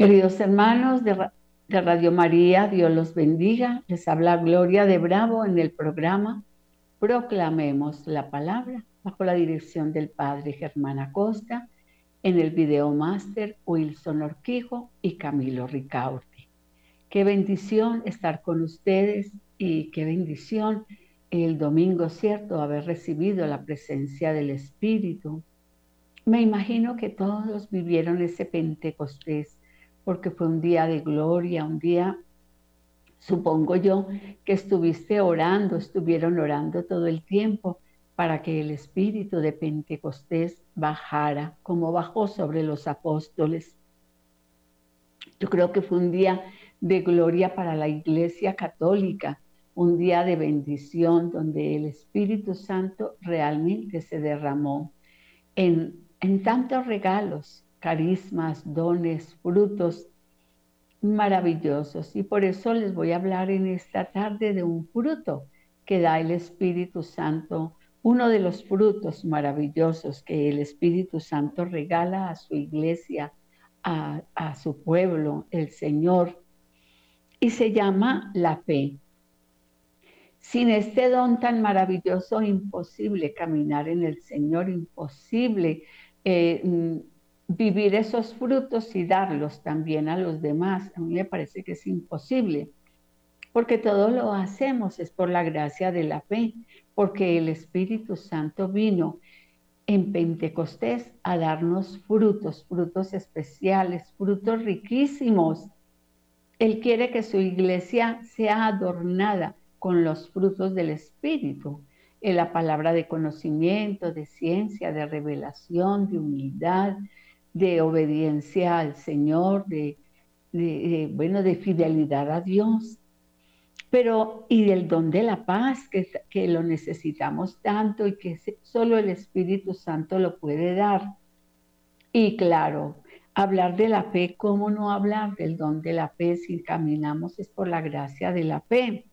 Queridos hermanos de, Radio María, Dios los bendiga. Les habla Gloria de Bravo en el programa Proclamemos la Palabra bajo la dirección del Padre Germán Acosta, en el video máster Wilson Orquijo y Camilo Ricaurte. Qué bendición estar con ustedes y qué bendición el domingo, ¿cierto?, haber recibido la presencia del Espíritu. Me imagino que todos vivieron ese Pentecostés porque fue un día de gloria, un día, supongo yo, que estuviste orando, estuvieron orando todo el tiempo para que el espíritu de Pentecostés bajara, como bajó sobre los apóstoles. Yo creo que fue un día de gloria para la Iglesia Católica, un día de bendición donde el Espíritu Santo realmente se derramó en, en tantos regalos, carismas, dones, frutos maravillosos. Y por eso les voy a hablar en esta tarde de un fruto que da el Espíritu Santo, uno de los frutos maravillosos que el Espíritu Santo regala a su iglesia, a, a su pueblo, el Señor, y se llama la fe. Sin este don tan maravilloso, imposible caminar en el Señor, imposible eh, vivir esos frutos y darlos también a los demás. A mí me parece que es imposible, porque todo lo hacemos es por la gracia de la fe, porque el Espíritu Santo vino en Pentecostés a darnos frutos, frutos especiales, frutos riquísimos. Él quiere que su iglesia sea adornada con los frutos del Espíritu, en la palabra de conocimiento, de ciencia, de revelación, de humildad, de obediencia al Señor, de, bueno, de fidelidad a Dios. Pero, y del don de la paz, que, que lo necesitamos tanto y que solo el Espíritu Santo lo puede dar. Y claro, hablar de la fe, ¿cómo no hablar del don de la fe si caminamos es por la gracia de la fe?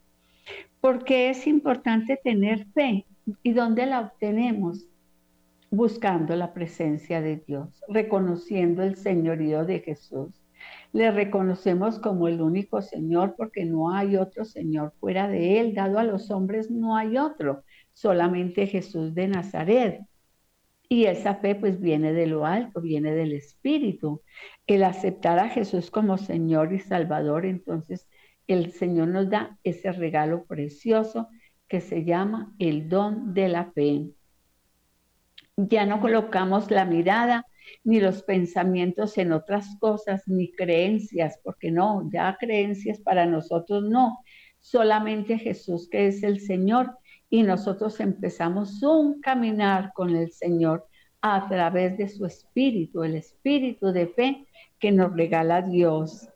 Porque es importante tener fe. ¿Y dónde la obtenemos? Buscando la presencia de Dios, reconociendo el señorío de Jesús. Le reconocemos como el único Señor porque no hay otro Señor fuera de Él. Dado a los hombres no hay otro, solamente Jesús de Nazaret. Y esa fe pues viene de lo alto, viene del Espíritu. El aceptar a Jesús como Señor y Salvador, entonces el Señor nos da ese regalo precioso que se llama el don de la fe ya no colocamos la mirada ni los pensamientos en otras cosas, ni creencias, porque no, ya creencias para nosotros no, solamente Jesús que es el Señor y nosotros empezamos un caminar con el Señor a través de su espíritu, el espíritu de fe que nos regala Dios.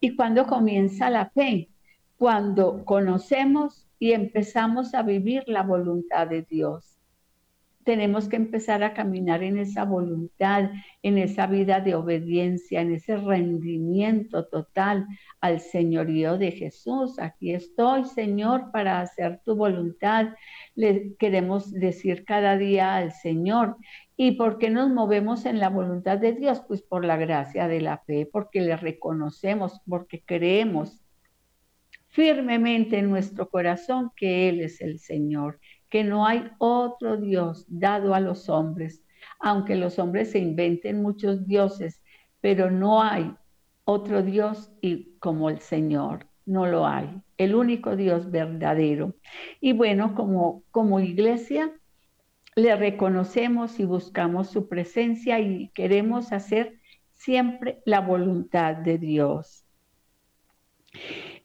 ¿Y cuando comienza la fe? Cuando conocemos y empezamos a vivir la voluntad de Dios tenemos que empezar a caminar en esa voluntad, en esa vida de obediencia, en ese rendimiento total al señorío de Jesús. Aquí estoy, Señor, para hacer tu voluntad. Le queremos decir cada día al Señor. ¿Y por qué nos movemos en la voluntad de Dios? Pues por la gracia de la fe, porque le reconocemos, porque creemos firmemente en nuestro corazón que Él es el Señor que no hay otro Dios dado a los hombres, aunque los hombres se inventen muchos dioses, pero no hay otro Dios y como el Señor, no lo hay, el único Dios verdadero. Y bueno, como, como iglesia, le reconocemos y buscamos su presencia y queremos hacer siempre la voluntad de Dios.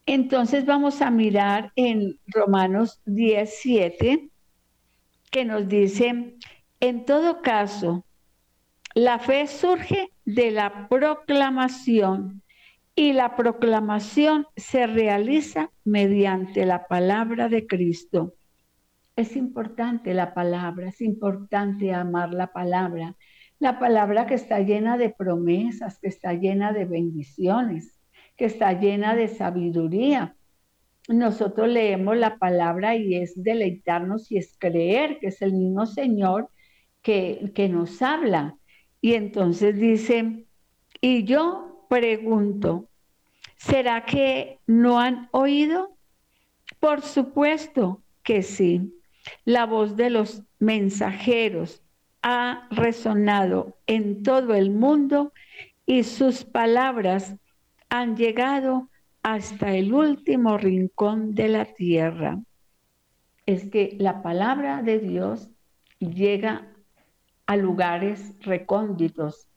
Entonces vamos a mirar en Romanos 17, que nos dice, en todo caso, la fe surge de la proclamación y la proclamación se realiza mediante la palabra de Cristo. Es importante la palabra, es importante amar la palabra, la palabra que está llena de promesas, que está llena de bendiciones, que está llena de sabiduría, nosotros leemos la palabra y es deleitarnos y es creer que es el mismo Señor que, que nos habla. Y entonces dice, y yo pregunto, ¿será que no han oído? Por supuesto que sí. La voz de los mensajeros ha resonado en todo el mundo y sus palabras han llegado hasta el último rincón de la tierra. Es que la palabra de Dios llega a lugares recónditos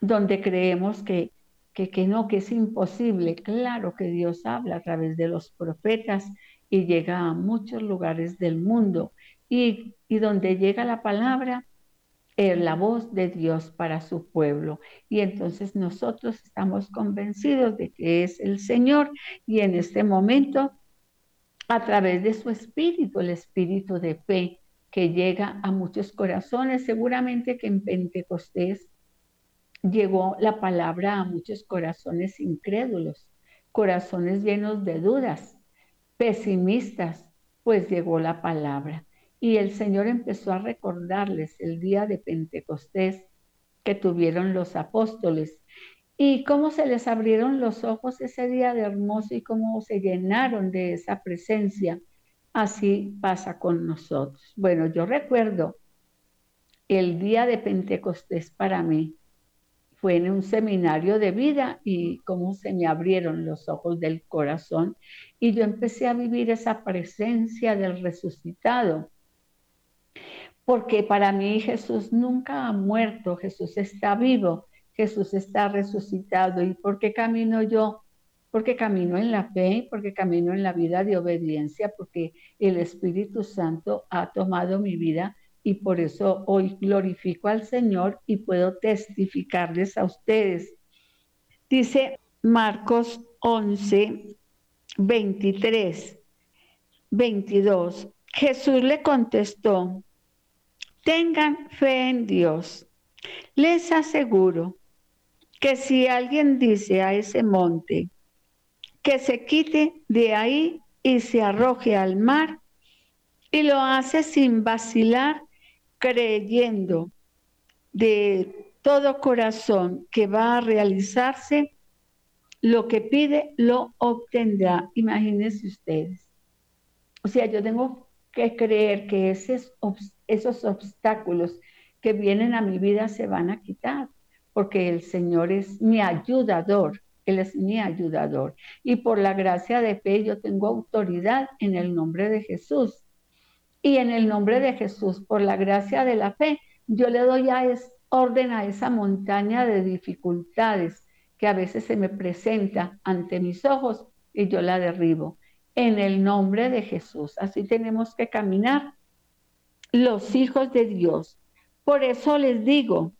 donde creemos que, que, no, que es imposible. Claro que Dios habla a través de los profetas y llega a muchos lugares del mundo. Y, y donde llega la palabra, la voz de Dios para su pueblo. Y entonces nosotros estamos convencidos de que es el Señor y en este momento, a través de su espíritu, el espíritu de fe que llega a muchos corazones, seguramente que en Pentecostés llegó la palabra a muchos corazones incrédulos, corazones llenos de dudas, pesimistas, pues llegó la palabra. Y el Señor empezó a recordarles el día de Pentecostés que tuvieron los apóstoles y cómo se les abrieron los ojos ese día de hermoso y cómo se llenaron de esa presencia. Así pasa con nosotros. Bueno, yo recuerdo el día de Pentecostés para mí fue en un seminario de vida y cómo se me abrieron los ojos del corazón y yo empecé a vivir esa presencia del resucitado. Porque para mí Jesús nunca ha muerto, Jesús está vivo, Jesús está resucitado. ¿Y por qué camino yo? Porque camino en la fe, porque camino en la vida de obediencia, porque el Espíritu Santo ha tomado mi vida y por eso hoy glorifico al Señor y puedo testificarles a ustedes. Dice Marcos 11, 23, 22. Jesús le contestó, tengan fe en Dios. Les aseguro que si alguien dice a ese monte que se quite de ahí y se arroje al mar, y lo hace sin vacilar, creyendo de todo corazón que va a realizarse, lo que pide lo obtendrá. Imagínense ustedes. O sea, yo tengo que creer que esos, esos obstáculos que vienen a mi vida se van a quitar, porque el Señor es mi ayudador. Él es mi ayudador. Y por la gracia de fe yo tengo autoridad en el nombre de Jesús y en el nombre de Jesús, por la gracia de la fe, yo le doy a es, orden a esa montaña de dificultades que a veces se me presenta ante mis ojos y yo la derribo. En el nombre de Jesús. Así tenemos que caminar los hijos de Dios. Por eso les digo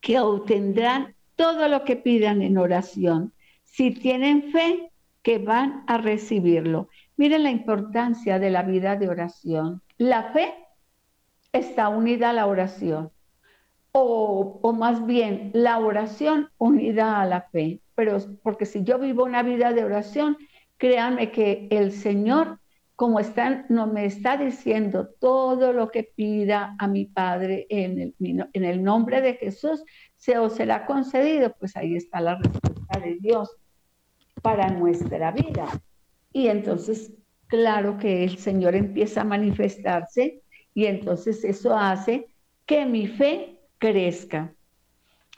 que obtendrán todo lo que pidan en oración. Si tienen fe, que van a recibirlo. Miren la importancia de la vida de oración. La fe está unida a la oración, o, o, más bien la oración unida a la fe. Pero porque si yo vivo una vida de oración, créanme que el Señor, como está, no me está diciendo todo lo que pida a mi Padre en el, en el nombre de Jesús, se os será concedido, pues ahí está la respuesta de Dios para nuestra vida. Y entonces, claro que el Señor empieza a manifestarse y entonces eso hace que mi fe crezca.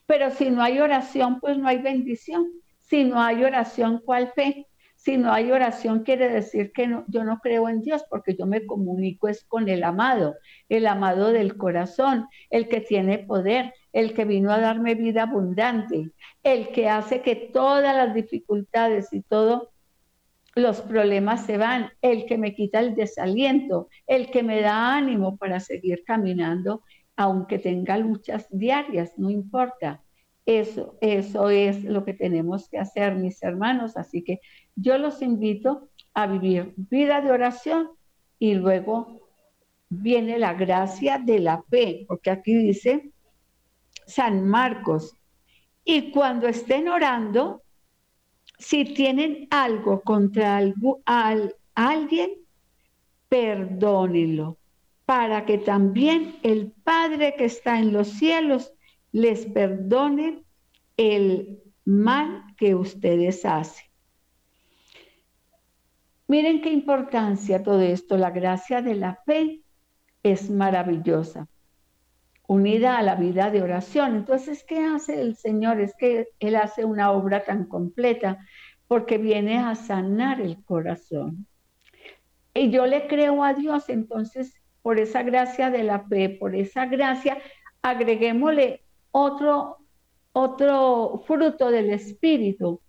Pero si no hay oración, pues no hay bendición. Si no hay oración, ¿cuál fe? Si no hay oración, quiere decir que yo no creo en Dios porque yo me comunico es con el amado, el amado del corazón, el que tiene poder, el que vino a darme vida abundante, el que hace que todas las dificultades y todos los problemas se van, el que me quita el desaliento, el que me da ánimo para seguir caminando, aunque tenga luchas diarias, no importa. Eso, eso es lo que tenemos que hacer, mis hermanos. Así que yo los invito a vivir vida de oración y luego viene la gracia de la fe, porque aquí dice San Marcos y cuando estén orando, si tienen algo contra alguien, perdónenlo, para que también el Padre que está en los cielos les perdone el mal que ustedes hacen. Miren qué importancia todo esto. La gracia de la fe es maravillosa, unida a la vida de oración. Entonces, ¿qué hace el Señor? Es que Él hace una obra tan completa porque viene a sanar el corazón. Y yo le creo a Dios, entonces, por esa gracia de la fe, por esa gracia, agreguémosle otro, otro fruto del Espíritu,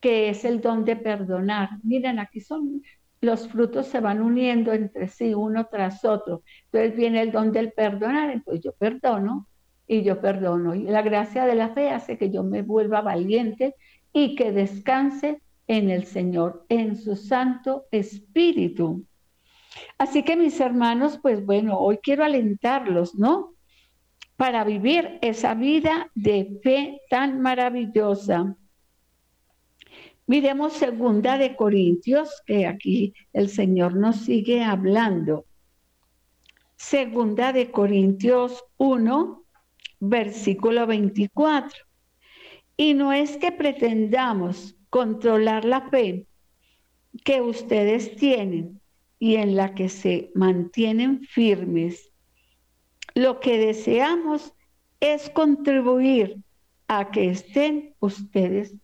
que es el don de perdonar. Miren, aquí son los frutos se van uniendo entre sí uno tras otro. Entonces viene el don del perdonar, entonces yo perdono y yo perdono. Y la gracia de la fe hace que yo me vuelva valiente y que descanse en el Señor, en su Santo Espíritu. Así que mis hermanos, pues bueno, hoy quiero alentarlos, ¿no? Para vivir esa vida de fe tan maravillosa. Miremos segunda de Corintios, que aquí el Señor nos sigue hablando. Segunda de Corintios 1, versículo 24. Y no es que pretendamos controlar la fe que ustedes tienen y en la que se mantienen firmes. Lo que deseamos es contribuir a que estén ustedes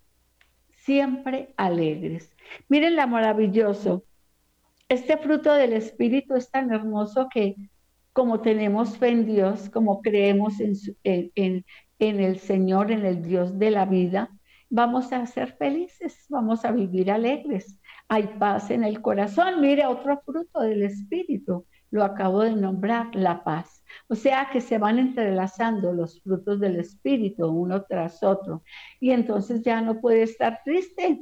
siempre alegres. Miren la maravilloso. Este fruto del Espíritu es tan hermoso que como tenemos fe en Dios, como creemos en, en el Señor, en el Dios de la vida, vamos a ser felices, vamos a vivir alegres. Hay paz en el corazón. Mire, otro fruto del Espíritu, lo acabo de nombrar, la paz. O sea que se van entrelazando los frutos del Espíritu uno tras otro. Y entonces ya no puede estar triste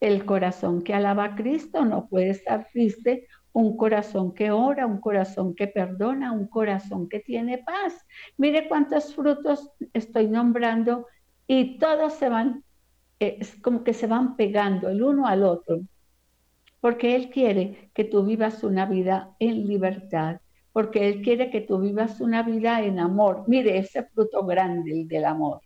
el corazón que alaba a Cristo, no puede estar triste un corazón que ora, un corazón que perdona, un corazón que tiene paz. Mire cuántos frutos estoy nombrando y todos se van, eh, como que se van pegando el uno al otro, porque Él quiere que tú vivas una vida en libertad, porque Él quiere que tú vivas una vida en amor. Mire ese fruto grande, el del amor.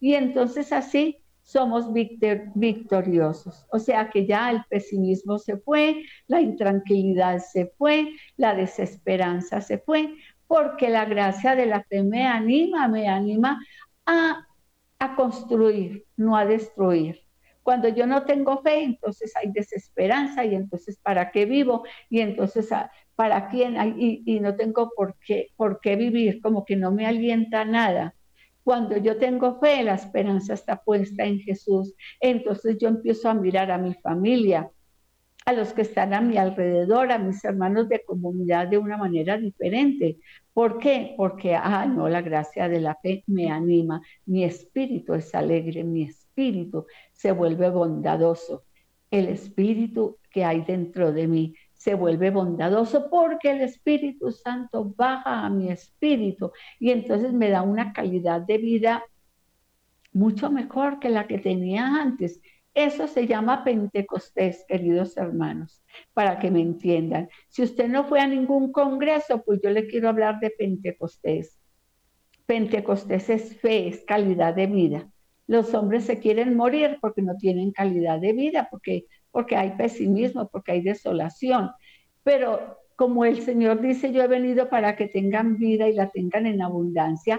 Y entonces así somos victoriosos. O sea que ya el pesimismo se fue, la intranquilidad se fue, la desesperanza se fue, porque la gracia de la fe me anima, me anima a construir, no a destruir. Cuando yo no tengo fe, entonces hay desesperanza y entonces ¿para qué vivo? Y entonces para quién, y, y no tengo por qué, por qué vivir, como que no me alienta nada. Cuando yo tengo fe, la esperanza está puesta en Jesús. Entonces yo empiezo a mirar a mi familia, a los que están a mi alrededor, a mis hermanos de comunidad de una manera diferente. ¿Por qué? Porque, ah, no, la gracia de la fe me anima, mi espíritu es alegre, mi espíritu se vuelve bondadoso. El espíritu que hay dentro de mí se vuelve bondadoso porque el Espíritu Santo baja a mi espíritu y entonces me da una calidad de vida mucho mejor que la que tenía antes. Eso se llama Pentecostés, queridos hermanos, para que me entiendan. Si usted no fue a ningún congreso, pues yo le quiero hablar de Pentecostés. Pentecostés es fe, es calidad de vida. Los hombres se quieren morir porque no tienen calidad de vida, porque porque hay pesimismo, porque hay desolación. Pero como el Señor dice, yo he venido para que tengan vida y la tengan en abundancia,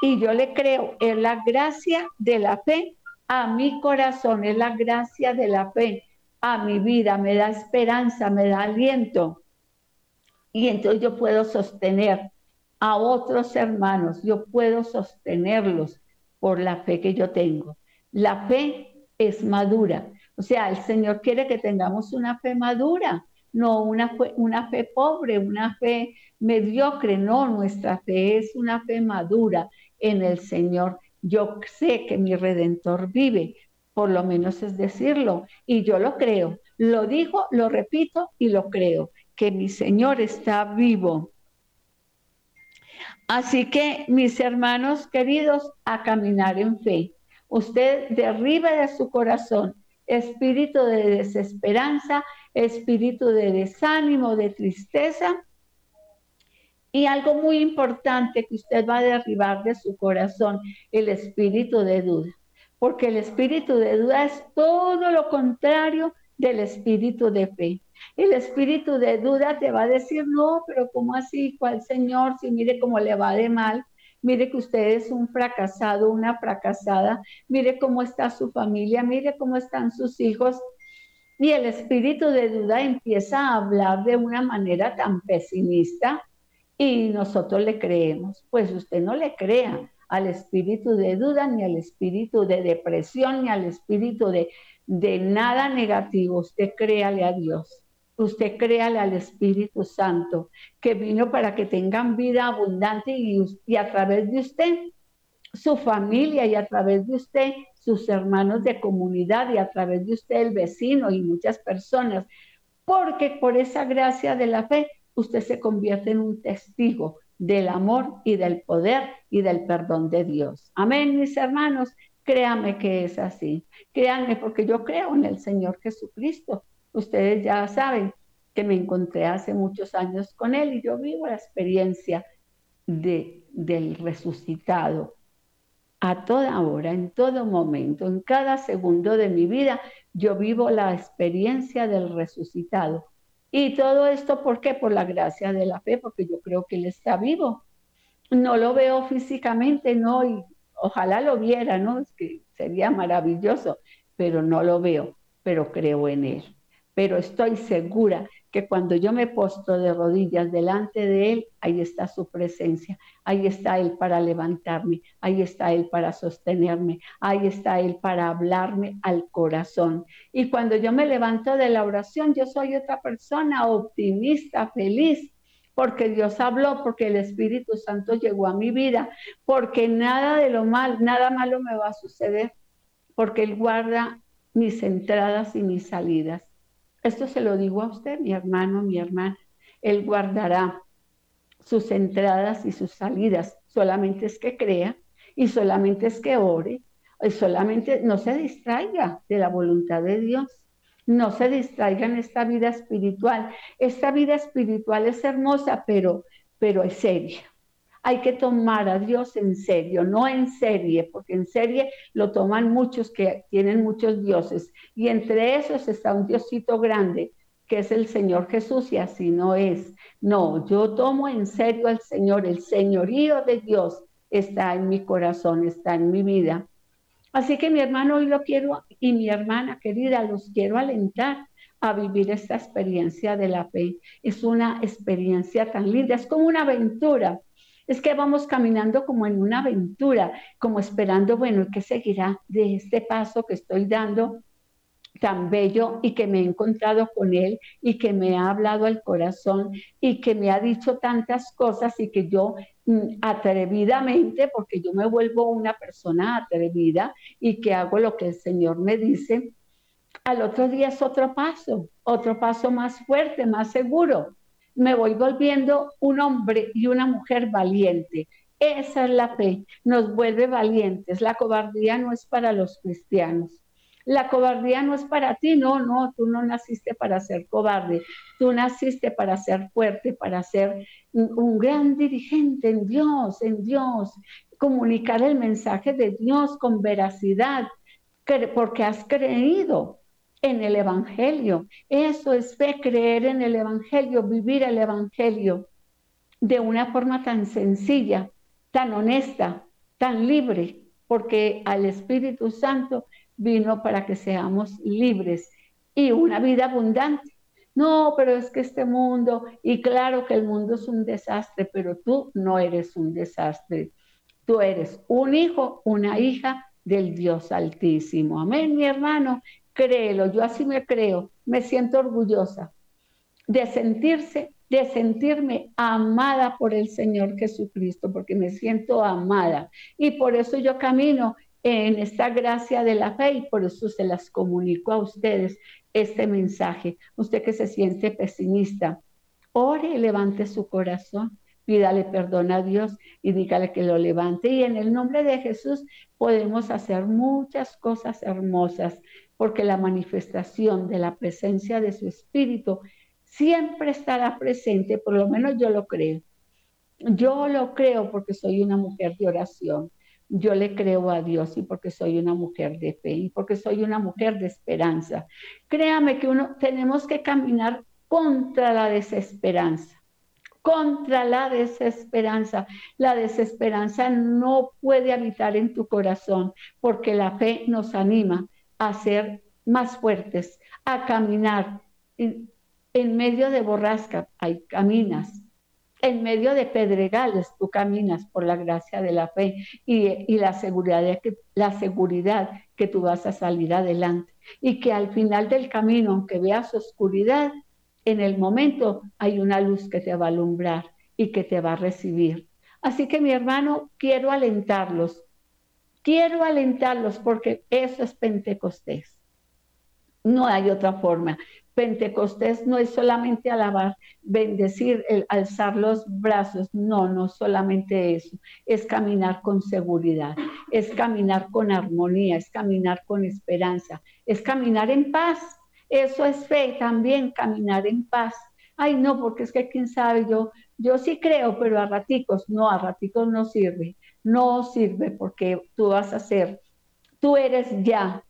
y yo le creo, es la gracia de la fe a mi corazón, es la gracia de la fe a mi vida, me da esperanza, me da aliento. Y entonces yo puedo sostener a otros hermanos, yo puedo sostenerlos por la fe que yo tengo. La fe es madura, o sea, el Señor quiere que tengamos una fe madura, no una fe, una fe pobre, una fe mediocre, no, nuestra fe es una fe madura en el Señor. Yo sé que mi redentor vive, por lo menos es decirlo, y yo lo creo. Lo digo, lo repito y lo creo, que mi Señor está vivo. Así que, mis hermanos queridos, a caminar en fe. Usted derribe de su corazón espíritu de desesperanza, espíritu de desánimo, de tristeza. Y algo muy importante que usted va a derribar de su corazón, el espíritu de duda. porque el espíritu de duda es todo lo contrario del espíritu de fe. El espíritu de duda te va a decir, no, pero ¿cómo así? ¿Cuál Señor? Si mire cómo le va de mal, mire que usted es un fracasado, una fracasada, mire cómo está su familia, mire cómo están sus hijos. Y el espíritu de duda empieza a hablar de una manera tan pesimista y nosotros le creemos. Pues usted no le crea al espíritu de duda, ni al espíritu de depresión, ni al espíritu de, de nada negativo. Usted créale a Dios usted créale al Espíritu Santo, que vino para que tengan vida abundante y, a través de usted, su familia y a través de usted, sus hermanos de comunidad y a través de usted, el vecino y muchas personas, porque por esa gracia de la fe, usted se convierte en un testigo del amor y del poder y del perdón de Dios. Amén, mis hermanos. Créame que es así. Créanme porque yo creo en el Señor Jesucristo Ustedes ya saben que me encontré hace muchos años con él y yo vivo la experiencia de, del resucitado. A toda hora, en todo momento, en cada segundo de mi vida, yo vivo la experiencia del resucitado. Y todo esto, ¿por qué? Por la gracia de la fe, porque yo creo que Él está vivo. No lo veo físicamente, no, y ojalá lo viera, ¿no? Es que sería maravilloso, pero no lo veo, pero creo en Él pero estoy segura que cuando yo me posto de rodillas delante de Él, ahí está su presencia, ahí está Él para levantarme, ahí está Él para sostenerme, ahí está Él para hablarme al corazón. Y cuando yo me levanto de la oración, yo soy otra persona optimista, feliz, porque Dios habló, porque el Espíritu Santo llegó a mi vida, porque nada de lo mal, nada malo me va a suceder, porque Él guarda mis entradas y mis salidas. Esto se lo digo a usted, mi hermano, mi hermana. Él guardará sus entradas y sus salidas. Solamente es que crea y solamente es que ore. Y solamente no se distraiga de la voluntad de Dios. No se distraiga en esta vida espiritual. Esta vida espiritual es hermosa, pero, pero es seria hay que tomar a Dios en serio, no en serie, porque en serie lo toman muchos que tienen muchos dioses. Y entre esos está un diosito grande, que es el Señor Jesús, y así no es. No, yo tomo en serio al Señor, el señorío de Dios está en mi corazón, está en mi vida. Así que mi hermano hoy lo quiero y mi hermana querida, los quiero alentar a vivir esta experiencia de la fe. Es una experiencia tan linda, es como una aventura es que vamos caminando como en una aventura, como esperando, bueno, ¿qué seguirá de este paso que estoy dando tan bello y que me he encontrado con él y que me ha hablado al corazón y que me ha dicho tantas cosas y que yo mm, atrevidamente, porque yo me vuelvo una persona atrevida y que hago lo que el Señor me dice, al otro día es otro paso, otro paso más fuerte, más seguro me voy volviendo un hombre y una mujer valiente. Esa es la fe, nos vuelve valientes. La cobardía no es para los cristianos. La cobardía no es para ti, no, no, tú no naciste para ser cobarde, tú naciste para ser fuerte, para ser un gran dirigente en Dios, en Dios, comunicar el mensaje de Dios con veracidad, porque has creído, en el Evangelio. Eso es creer en el Evangelio, vivir el Evangelio de una forma tan sencilla, tan honesta, tan libre, porque al Espíritu Santo vino para que seamos libres y una vida abundante. No, pero es que este mundo, y claro que el mundo es un desastre, pero tú no eres un desastre. Tú eres un hijo, una hija del Dios Altísimo. Amén, mi hermano créelo, yo así me creo, me siento orgullosa de sentirse, de sentirme amada por el Señor Jesucristo, porque me siento amada. Y por eso yo camino en esta gracia de la fe y por eso se las comunico a ustedes este mensaje. Usted que se siente pesimista, ore y levante su corazón, pídale perdón a Dios y dígale que lo levante. Y en el nombre de Jesús podemos hacer muchas cosas hermosas porque la manifestación de la presencia de su espíritu siempre estará presente, por lo menos yo lo creo. Yo lo creo porque soy una mujer de oración. yo le creo a Dios y porque soy una mujer de fe y porque soy una mujer de esperanza. Créame que uno tenemos que caminar contra la desesperanza contra la desesperanza. La desesperanza no puede habitar en tu corazón porque la fe nos anima a ser más fuertes, a caminar. En, medio de borrasca hay caminas, en medio de pedregales tú caminas por la gracia de la fe y, la, seguridad de que, la seguridad que tú vas a salir adelante y que al final del camino, aunque veas oscuridad, en el momento hay una luz que te va a alumbrar y que te va a recibir. Así que mi hermano, quiero alentarlos, quiero alentarlos porque eso es Pentecostés. No hay otra forma. Pentecostés no es solamente alabar, bendecir, alzar los brazos, no, no solamente eso, es caminar con seguridad, es caminar con armonía, es caminar con esperanza, es caminar en paz, eso es fe también, caminar en paz. Ay, no, porque es que quién sabe, yo, yo sí creo, pero a raticos, no, a raticos no sirve. No sirve porque tú vas a ser, tú eres ya,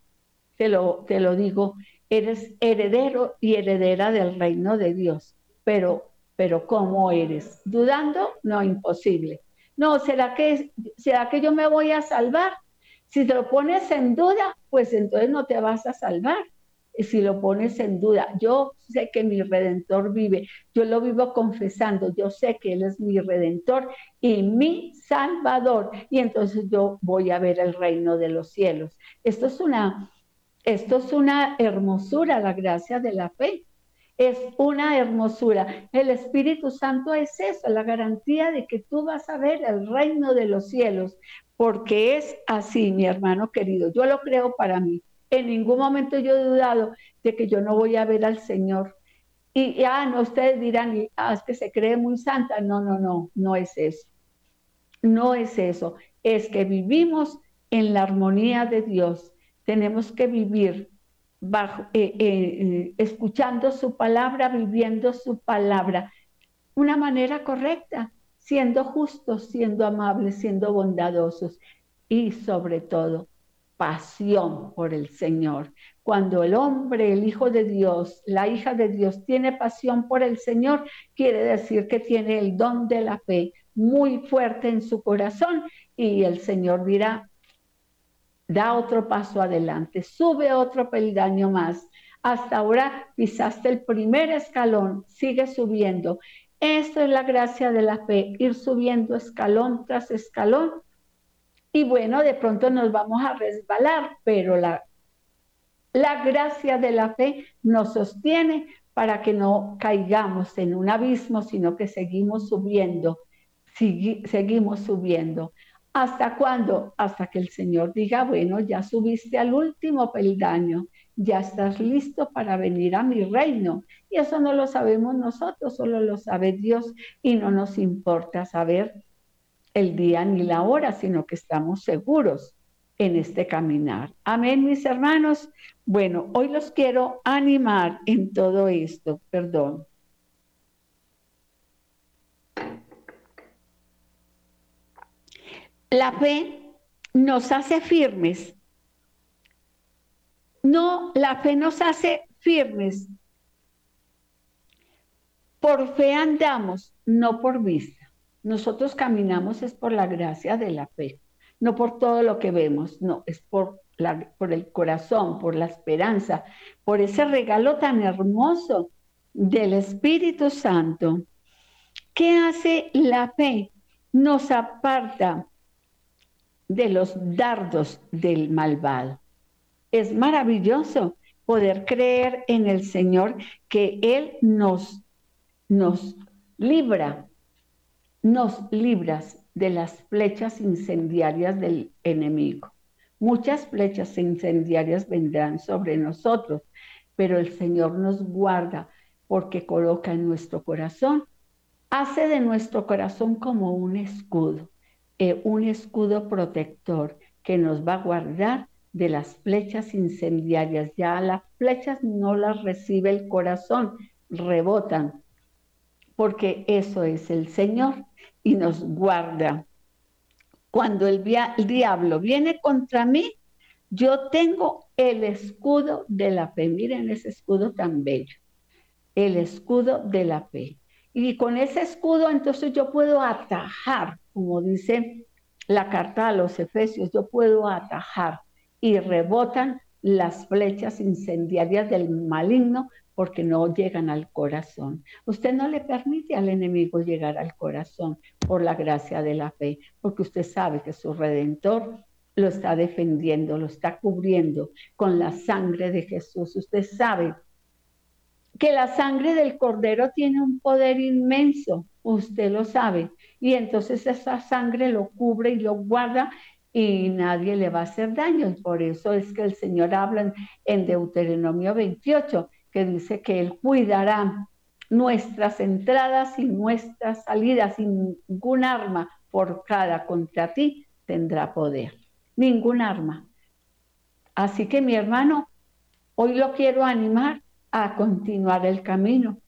te lo, te lo digo, eres heredero y heredera del reino de Dios. Pero, pero ¿cómo eres? ¿Dudando? No, imposible. No, ¿será que, ¿será que yo me voy a salvar? Si te lo pones en duda, pues entonces no te vas a salvar si lo pones en duda. Yo sé que mi redentor vive, yo lo vivo confesando, yo sé que Él es mi redentor y mi salvador. Y entonces yo voy a ver el reino de los cielos. Esto es una, esto es una hermosura, la gracia de la fe. Es una hermosura. El Espíritu Santo es eso, la garantía de que tú vas a ver el reino de los cielos, porque es así, mi hermano querido. Yo lo creo para mí. En ningún momento yo he dudado de que yo no voy a ver al Señor. Y, ah, no, ustedes dirán, ah, es que se cree muy santa. No, no, no, no es eso. No es eso. Es que vivimos en la armonía de Dios. Tenemos que vivir bajo, eh, eh, escuchando su palabra, viviendo su palabra, una manera correcta, siendo justos, siendo amables, siendo bondadosos y sobre todo pasión por el Señor. Cuando el hombre, el Hijo de Dios, la hija de Dios tiene pasión por el Señor, quiere decir que tiene el don de la fe muy fuerte en su corazón y el Señor dirá, da otro paso adelante, sube otro peldaño más. Hasta ahora pisaste el primer escalón, sigue subiendo. Esto es la gracia de la fe, ir subiendo escalón tras escalón y bueno, de pronto nos vamos a resbalar, pero la, la gracia de la fe nos sostiene para que no caigamos en un abismo, sino que seguimos subiendo, seguimos subiendo. ¿Hasta cuándo? Hasta que el Señor diga, bueno, ya subiste al último peldaño, ya estás listo para venir a mi reino. Y eso no lo sabemos nosotros, solo lo sabe Dios y no nos importa saber el día ni la hora, sino que estamos seguros en este caminar. Amén, mis hermanos. Bueno, hoy los quiero animar en todo esto, perdón. La fe nos hace firmes. No, la fe nos hace firmes. Por fe andamos, no por vista. Nosotros caminamos es por la gracia de la fe, no por todo lo que vemos, no, es por, la, por el corazón, por la esperanza, por ese regalo tan hermoso del Espíritu Santo. ¿Qué hace la fe? Nos aparta de los dardos del malvado. Es maravilloso poder creer en el Señor que Él nos, nos libra nos libras de las flechas incendiarias del enemigo. Muchas flechas incendiarias vendrán sobre nosotros, pero el Señor nos guarda porque coloca en nuestro corazón, hace de nuestro corazón como un escudo, eh, un escudo protector que nos va a guardar de las flechas incendiarias. Ya las flechas no las recibe el corazón, rebotan, porque eso es el Señor y nos guarda. cuando el, diablo viene contra mí, yo tengo el escudo de la fe. Miren ese escudo tan bello. El escudo de la fe. Y con ese escudo entonces yo puedo atajar, como dice la carta a los Efesios, yo puedo atajar y rebotan las flechas incendiarias del maligno porque no llegan al corazón. Usted no le permite al enemigo llegar al corazón por la gracia de la fe, porque usted sabe que su redentor lo está defendiendo, lo está cubriendo con la sangre de Jesús. Usted sabe que la sangre del cordero tiene un poder inmenso, usted lo sabe, y entonces esa sangre lo cubre y lo guarda y nadie le va a hacer daño. Por eso es que el Señor habla en Deuteronomio 28, que dice que Él cuidará nuestras entradas y nuestras salidas, ningún arma cada contra ti tendrá poder. Ningún arma. Así que mi hermano, hoy lo quiero animar a continuar el camino,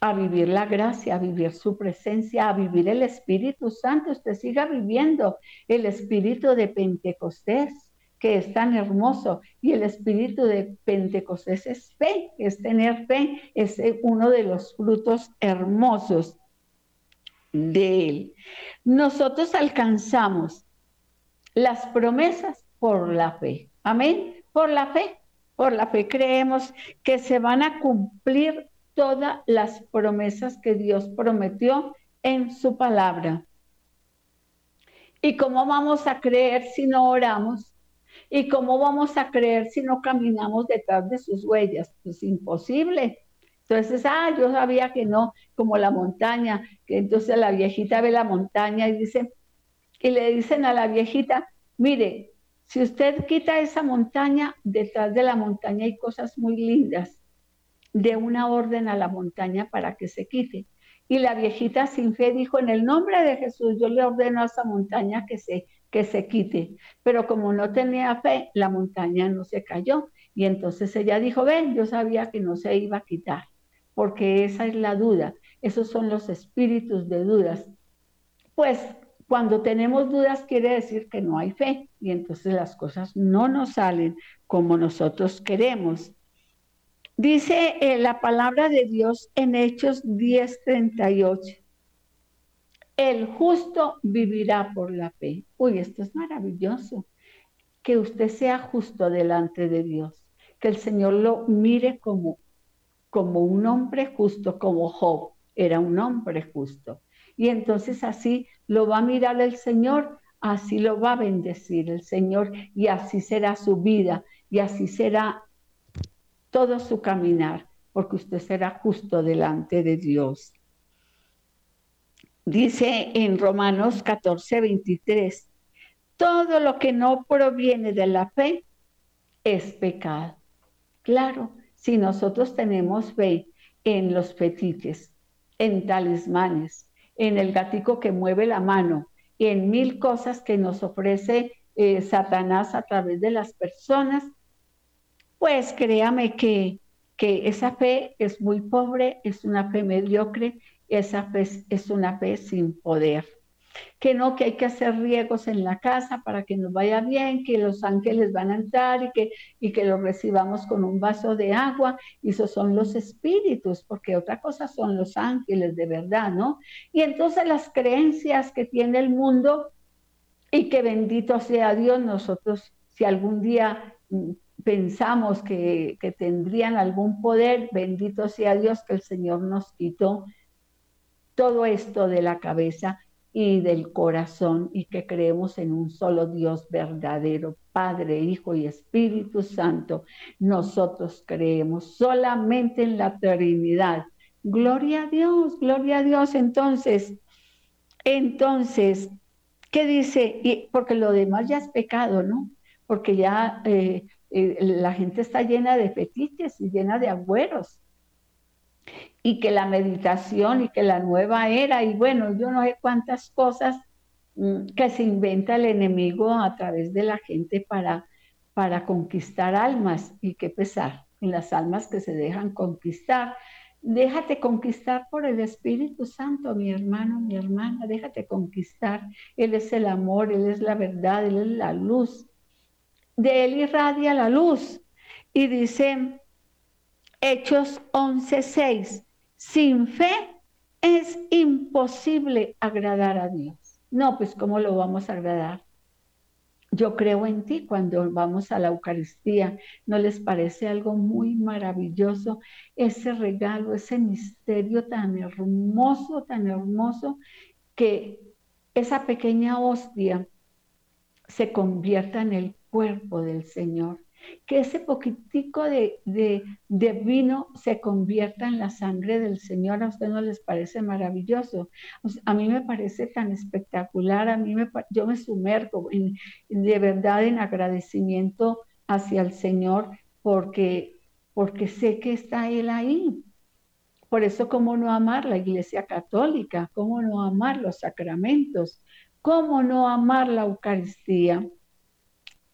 a vivir la gracia, a vivir su presencia, a vivir el Espíritu Santo. Usted siga viviendo el Espíritu de Pentecostés, que es tan hermoso. Y el Espíritu de Pentecostés es fe, es tener fe, es uno de los frutos hermosos de Él. Nosotros alcanzamos las promesas por la fe. Amén. Por la fe. Por la fe creemos que se van a cumplir todas las promesas que Dios prometió en su palabra. ¿Y cómo vamos a creer si no oramos? ¿Y cómo vamos a creer si no caminamos detrás de sus huellas? Pues imposible. Entonces, ah, yo sabía que no, como la montaña, que entonces la viejita ve la montaña y dice, y le dicen a la viejita, mire, si usted quita esa montaña, detrás de la montaña hay cosas muy lindas. De una orden a la montaña para que se quite. Y la viejita sin fe dijo, en el nombre de Jesús, yo le ordeno a esa montaña que se, que se quite. Pero como no tenía fe, la montaña no se cayó. Y entonces ella dijo, ven, yo sabía que no se iba a quitar, porque esa es la duda. Esos son los espíritus de dudas. Pues cuando tenemos dudas quiere decir que no hay fe y entonces las cosas no nos salen como nosotros queremos. Dice eh, la palabra de Dios en Hechos 10:38. El justo vivirá por la fe. Uy, esto es maravilloso. Que usted sea justo delante de Dios. Que el Señor lo mire como, como un hombre justo, como Job era un hombre justo y entonces así lo va a mirar el Señor, así lo va a bendecir el Señor y así será su vida y así será todo su caminar, porque usted será justo delante de Dios. Dice en Romanos 14, 23, todo lo que no proviene de la fe es pecado. Claro, si nosotros tenemos fe en los fetiches, en talismanes, en el gatico que mueve la mano y en mil cosas que nos ofrece eh, Satanás a través de las personas, pues créame que, que esa fe es muy pobre, es una fe mediocre, esa fe es una fe sin poder que no, que hay que hacer riegos en la casa para que nos vaya bien, que los ángeles van a entrar y que, y que los recibamos con un vaso de agua. Y esos son los espíritus, porque otra cosa son los ángeles de verdad, ¿no? Y entonces las creencias que tiene el mundo y que bendito sea Dios, nosotros si algún día mm, pensamos que, que tendrían algún poder, bendito sea Dios que el Señor nos quitó todo esto de la cabeza y del corazón y que creemos en un solo Dios verdadero, Padre, Hijo y Espíritu Santo. Nosotros creemos solamente en la Trinidad. Gloria a Dios, gloria a Dios. Entonces, entonces, ¿qué dice? Y porque lo demás ya es pecado, ¿no? Porque ya eh, eh, la gente está llena de fetiches y llena de agüeros y que la meditación y que la nueva era y bueno, yo no sé cuántas cosas mm, que se inventa el enemigo a través de la gente para, para conquistar almas y qué pesar en las almas que se dejan conquistar. Déjate conquistar por el Espíritu Santo, mi hermano, mi hermana, déjate conquistar. Él es el amor, Él es la verdad, Él es la luz. De Él irradia la luz. Y dice Hechos 11:6, sin fe es imposible agradar a Dios. No, pues ¿cómo lo vamos a agradar? Yo creo en ti cuando vamos a la Eucaristía. ¿No les parece algo muy maravilloso ese regalo, ese misterio tan hermoso, tan hermoso, que esa pequeña hostia se convierta en el cuerpo del Señor? Que ese poquitico de, vino se convierta en la sangre del Señor. ¿A usted no les parece maravilloso? a mí me parece tan espectacular, a mí me, yo me sumergo de verdad en agradecimiento hacia el Señor porque, porque sé que está Él ahí. Por eso, ¿cómo no amar la Iglesia Católica? ¿Cómo no amar los sacramentos? ¿Cómo no amar la Eucaristía?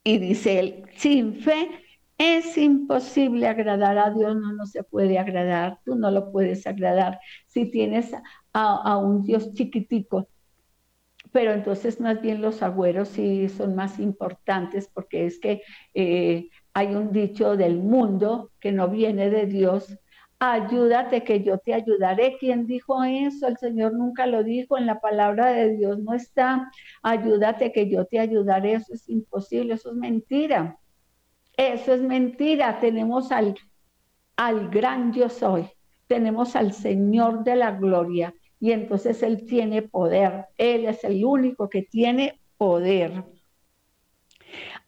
Y dice él, sin fe es imposible agradar a Dios, no, no se puede agradar, tú no lo puedes agradar si tienes a, un Dios chiquitico. Pero entonces más bien los agüeros sí son más importantes porque es que eh, hay un dicho del mundo que no viene de Dios, ayúdate que yo te ayudaré. ¿Quién dijo eso? El Señor nunca lo dijo, en la palabra de Dios no está. Ayúdate que yo te ayudaré. Eso es imposible, eso es mentira. Eso es mentira. Tenemos al, al gran yo soy. Tenemos al Señor de la gloria. Y entonces Él tiene poder. Él es el único que tiene poder.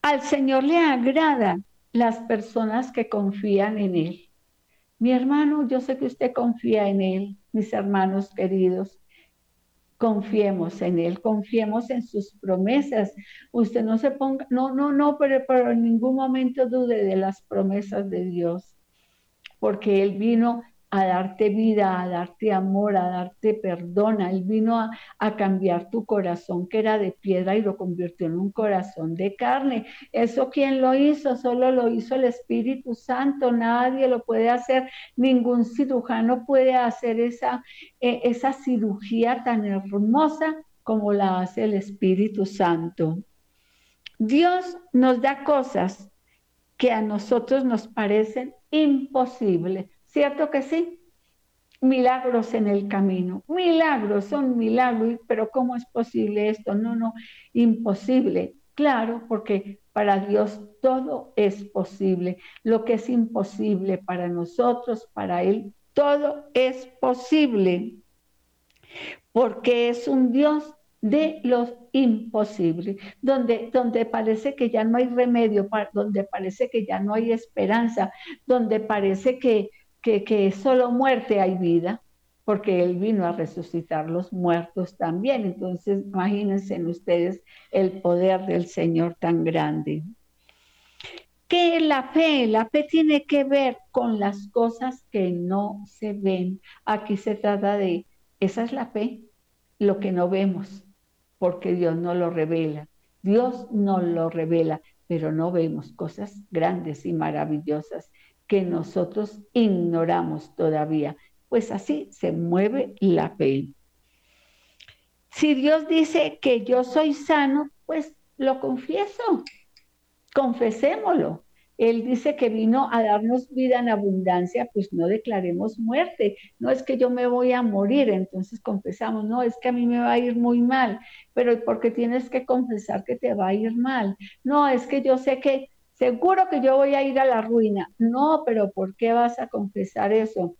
Al Señor le agradan las personas que confían en Él. Mi hermano, yo sé que usted confía en Él, mis hermanos queridos. Confiemos en Él, confiemos en sus promesas. Usted no se ponga, no, no, no, pero, pero en ningún momento dude de las promesas de Dios, porque Él vino a darte vida, a darte amor, a darte perdón. Él vino a, a, cambiar tu corazón que era de piedra y lo convirtió en un corazón de carne. ¿Eso quién lo hizo? Solo lo hizo el Espíritu Santo. Nadie lo puede hacer. Ningún cirujano puede hacer esa, eh, esa cirugía tan hermosa como la hace el Espíritu Santo. Dios nos da cosas que a nosotros nos parecen imposibles ¿Cierto que sí? Milagros en el camino, milagros, son milagros, pero ¿cómo es posible esto? No, no, imposible. Claro, porque para Dios todo es posible. Lo que es imposible para nosotros, para Él, todo es posible. Porque es un Dios de los imposibles, donde, donde parece que ya no hay remedio, donde parece que ya no hay esperanza, donde parece que, que, solo muerte hay vida, porque Él vino a resucitar los muertos también. Entonces, imagínense ustedes el poder del Señor tan grande. ¿Qué es la fe? La fe tiene que ver con las cosas que no se ven. Aquí se trata de, esa es la fe, lo que no vemos, porque Dios no lo revela. Dios no lo revela, pero no vemos cosas grandes y maravillosas que nosotros ignoramos todavía. Pues así se mueve la fe. Si Dios dice que yo soy sano, pues lo confieso, confesémoslo. Él dice que vino a darnos vida en abundancia, pues no declaremos muerte. No es que yo me voy a morir, entonces confesamos, no, es que a mí me va a ir muy mal, pero ¿por qué tienes que confesar que te va a ir mal? No, es que yo sé que seguro que yo voy a ir a la ruina. No, pero ¿por qué vas a confesar eso?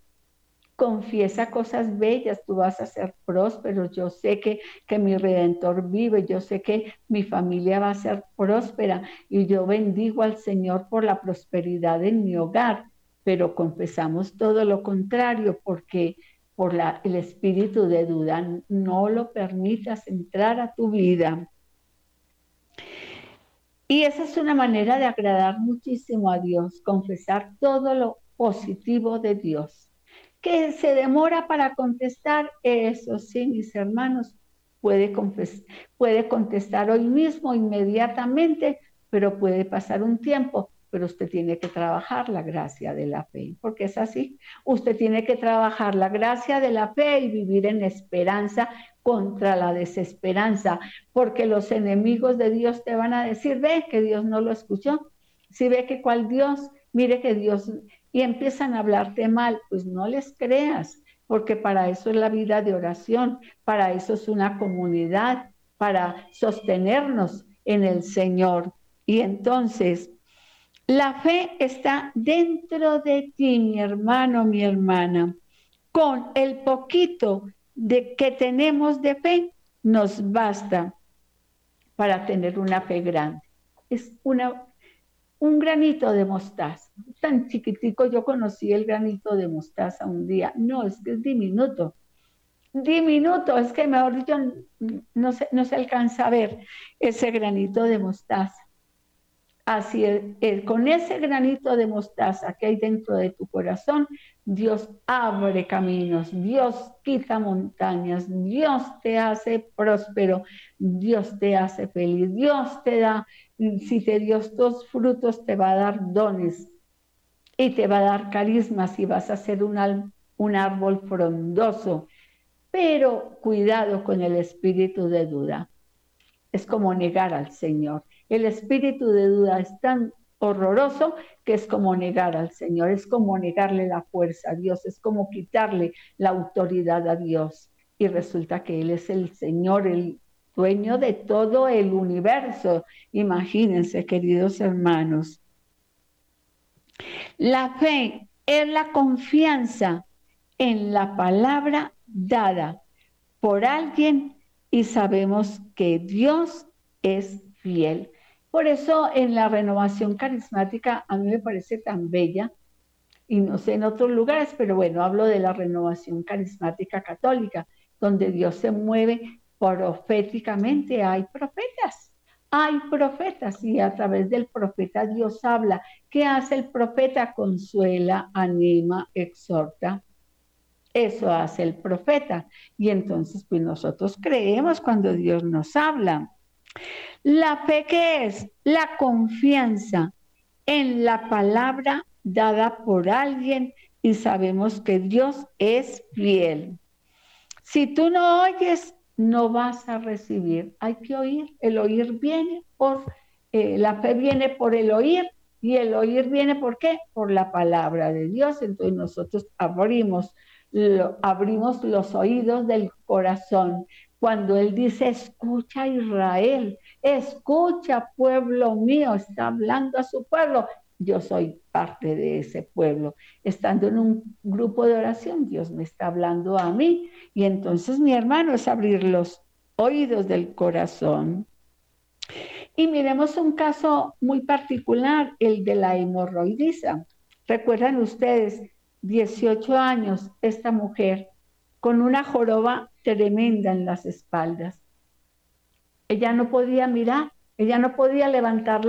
Confiesa cosas bellas, tú vas a ser próspero. Yo sé que, que mi redentor vive, yo sé que mi familia va a ser próspera y yo bendigo al Señor por la prosperidad en mi hogar. Pero confesamos todo lo contrario porque por la, el espíritu de duda no lo permitas entrar a tu vida. Y esa es una manera de agradar muchísimo a Dios, confesar todo lo positivo de Dios. Que se demora para contestar, eso sí, mis hermanos, puede, puede contestar hoy mismo, inmediatamente, pero puede pasar un tiempo, pero usted tiene que trabajar la gracia de la fe, porque es así. Usted tiene que trabajar la gracia de la fe y vivir en esperanza contra la desesperanza, porque los enemigos de Dios te van a decir, ve que Dios no lo escuchó. Si ve que cual Dios, mire que Dios, y empiezan a hablarte mal, pues no les creas, porque para eso es la vida de oración, para eso es una comunidad, para sostenernos en el Señor. Y entonces, la fe está dentro de ti, mi hermano, mi hermana. Con el poquito de que tenemos de fe, nos basta para tener una fe grande. Es una, un granito de mostaza. Tan chiquitico, yo conocí el granito de mostaza un día. No, es que es diminuto. Diminuto, es que mejor dicho, no se, no se alcanza a ver ese granito de mostaza. Así con ese granito de mostaza que hay dentro de tu corazón, Dios abre caminos, Dios quita montañas, Dios te hace próspero, Dios te hace feliz, Dios te da, si te dio estos frutos, te va a dar dones y te va a dar carismas y vas a ser un árbol frondoso. Pero cuidado con el espíritu de duda. Es como negar al Señor. El espíritu de duda es tan horroroso que es como negar al Señor, es como negarle la fuerza a Dios, es como quitarle la autoridad a Dios. Y resulta que Él es el Señor, el dueño de todo el universo. Imagínense, queridos hermanos. La fe es la confianza en la palabra dada por alguien y sabemos que Dios es fiel. Por eso en la renovación carismática a mí me parece tan bella, y no sé en otros lugares, pero bueno, hablo de la renovación carismática católica, donde Dios se mueve proféticamente. Hay profetas, hay profetas y a través del profeta Dios habla. ¿Qué hace el profeta? Consuela, anima, exhorta. Eso hace el profeta. Y entonces, pues nosotros creemos cuando Dios nos habla. La fe que es la confianza en la palabra dada por alguien y sabemos que Dios es fiel. Si tú no oyes, no vas a recibir. Hay que oír. El oír viene por, eh, la fe viene por el oír y el oír viene por qué? Por la palabra de Dios. Entonces nosotros abrimos, abrimos los oídos del corazón cuando él dice, escucha Israel, escucha pueblo mío, está hablando a su pueblo. Yo soy parte de ese pueblo. Estando en un grupo de oración, Dios me está hablando a mí. Y entonces mi hermano es abrir los oídos del corazón. Y miremos un caso muy particular, el de la hemorroidiza. Recuerdan ustedes, 18 años, esta mujer con una joroba tremenda en las espaldas. Ella no podía mirar, ella no podía levantar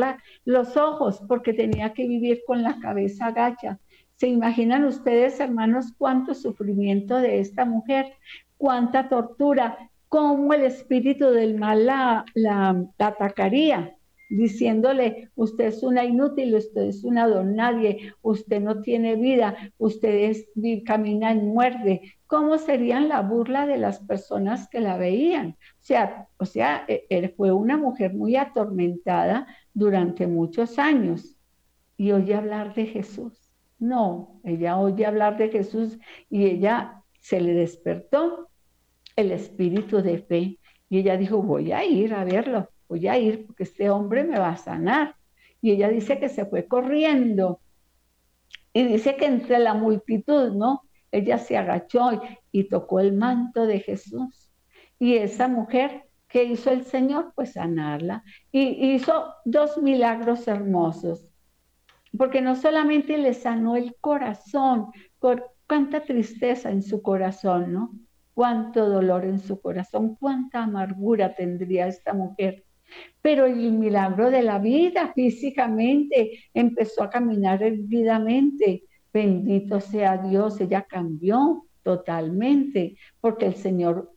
los ojos porque tenía que vivir con la cabeza agacha. ¿Se imaginan ustedes, hermanos, cuánto sufrimiento de esta mujer, cuánta tortura, cómo el espíritu del mal la, la atacaría? diciéndole, usted es una inútil, usted es una don nadie, usted no tiene vida, usted es, camina y muerde. ¿Cómo serían la burla de las personas que la veían? O sea, o sea, e, él fue una mujer muy atormentada durante muchos años y oye hablar de Jesús. No, ella oye hablar de Jesús y ella se le despertó el espíritu de fe y ella dijo, voy a ir a verlo voy a ir porque este hombre me va a sanar. Y ella dice que se fue corriendo. Y dice que entre la multitud, ¿no? Ella se agachó y, tocó el manto de Jesús. Y esa mujer, que hizo el Señor? Pues sanarla. Y hizo dos milagros hermosos. Porque no solamente le sanó el corazón, por cuánta tristeza en su corazón, ¿no? Cuánto dolor en su corazón, cuánta amargura tendría esta mujer pero el milagro de la vida físicamente empezó a caminar erguidamente. Bendito sea Dios, ella cambió totalmente porque el Señor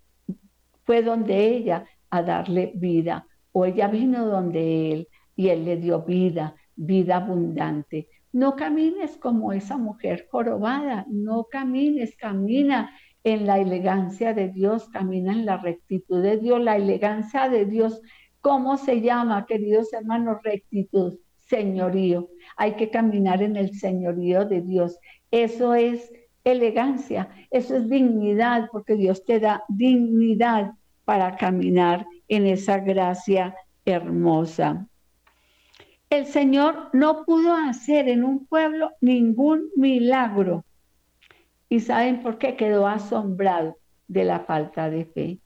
fue donde ella a darle vida o ella vino donde Él y Él le dio vida. vida abundante. No camines como esa mujer jorobada, no camines, camina en la elegancia de Dios, camina en la rectitud de Dios, la elegancia de Dios. ¿Cómo se llama, queridos hermanos? Rectitud, señorío. Hay que caminar en el señorío de Dios. Eso es elegancia, eso es dignidad, porque Dios te da dignidad para caminar en esa gracia hermosa. El Señor no pudo hacer en un pueblo ningún milagro. ¿Y saben por qué? Quedó asombrado de la falta de fe.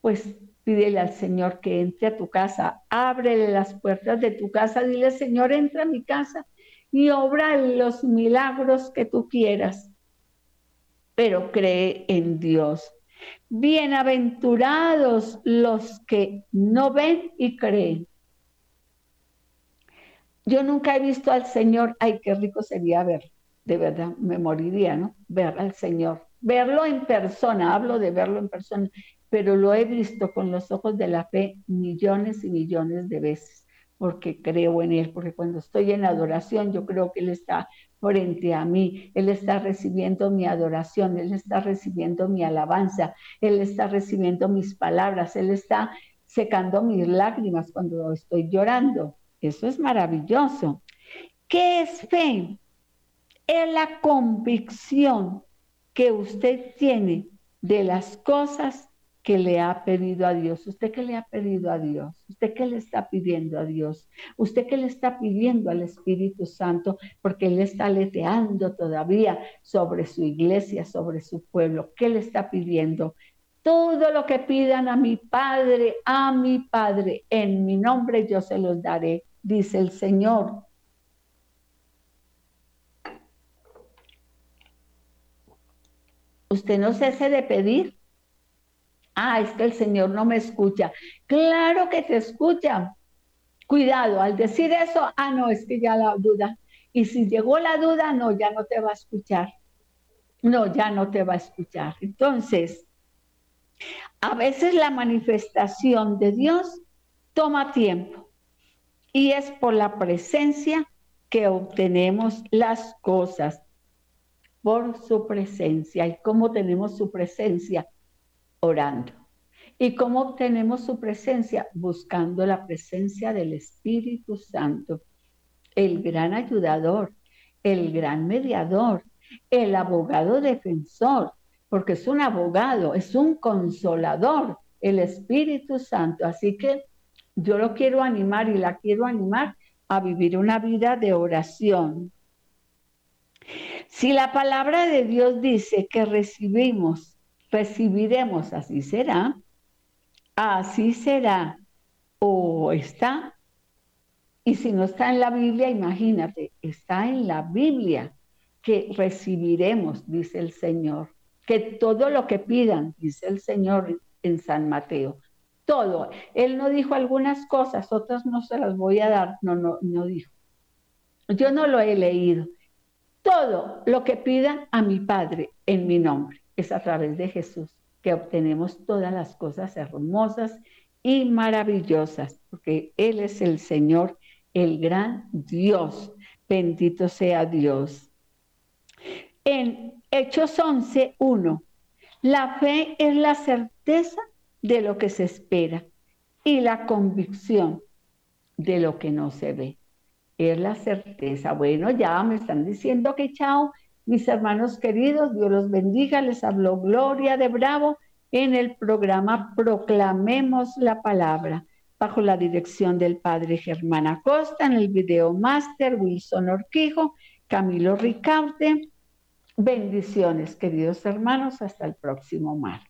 Pues pídele al Señor que entre a tu casa, ábrele las puertas de tu casa, dile, Señor, entra a mi casa y obra los milagros que tú quieras pero cree en Dios. Bienaventurados los que no ven y creen. Yo nunca he visto al Señor, ay, qué rico sería ver, de verdad, me moriría, ¿no? Ver al Señor, verlo en persona, hablo de verlo en persona, pero lo he visto con los ojos de la fe millones y millones de veces, porque creo en Él, porque cuando estoy en adoración yo creo que Él está frente a mí. Él está recibiendo mi adoración, Él está recibiendo mi alabanza, Él está recibiendo mis palabras, Él está secando mis lágrimas cuando estoy llorando. Eso es maravilloso. ¿Qué es fe? Es la convicción que usted tiene de las cosas que le ha pedido a Dios. ¿Usted qué le ha pedido a Dios? ¿Usted qué le está pidiendo a Dios? ¿Usted qué le está pidiendo al Espíritu Santo? Porque Él está leteando todavía sobre su iglesia, sobre su pueblo. ¿Qué le está pidiendo? Todo lo que pidan a mi Padre, a mi Padre, en mi nombre yo se los daré, dice el Señor. Usted no cese de pedir ah, es que el Señor no me escucha. Claro que te escucha. Cuidado, al decir eso, ah, no, es que ya la duda. Y si llegó la duda, no, ya no te va a escuchar. No, ya no te va a escuchar. Entonces, a veces la manifestación de Dios toma tiempo y es por la presencia que obtenemos las cosas, por su presencia. ¿Y cómo tenemos su presencia? Orando. ¿Y cómo obtenemos su presencia? Buscando la presencia del Espíritu Santo, el gran ayudador, el gran mediador, el abogado defensor, porque es un abogado, es un consolador, el Espíritu Santo. Así que yo lo quiero animar y la quiero animar a vivir una vida de oración. Si la palabra de Dios dice que recibimos recibiremos, así será, así será, o está. Y si no está en la Biblia, imagínate, está en la Biblia que recibiremos, dice el Señor, que todo lo que pidan, dice el Señor en San Mateo, todo. Él no dijo algunas cosas, otras no se las voy a dar, no, no, no dijo. Yo no lo he leído. Todo lo que pidan a mi Padre en mi nombre es a través de Jesús que obtenemos todas las cosas hermosas y maravillosas, porque Él es el Señor, el gran Dios. Bendito sea Dios. En Hechos 11, 1, la fe es la certeza de lo que se espera y la convicción de lo que no se ve. Es la certeza. Bueno, ya me están diciendo que chao, mis hermanos queridos, Dios los bendiga. Les habló Gloria de Bravo en el programa Proclamemos la Palabra, bajo la dirección del Padre Germán Acosta, en el video máster Wilson Orquijo, Camilo Ricarte. Bendiciones, queridos hermanos, hasta el próximo martes.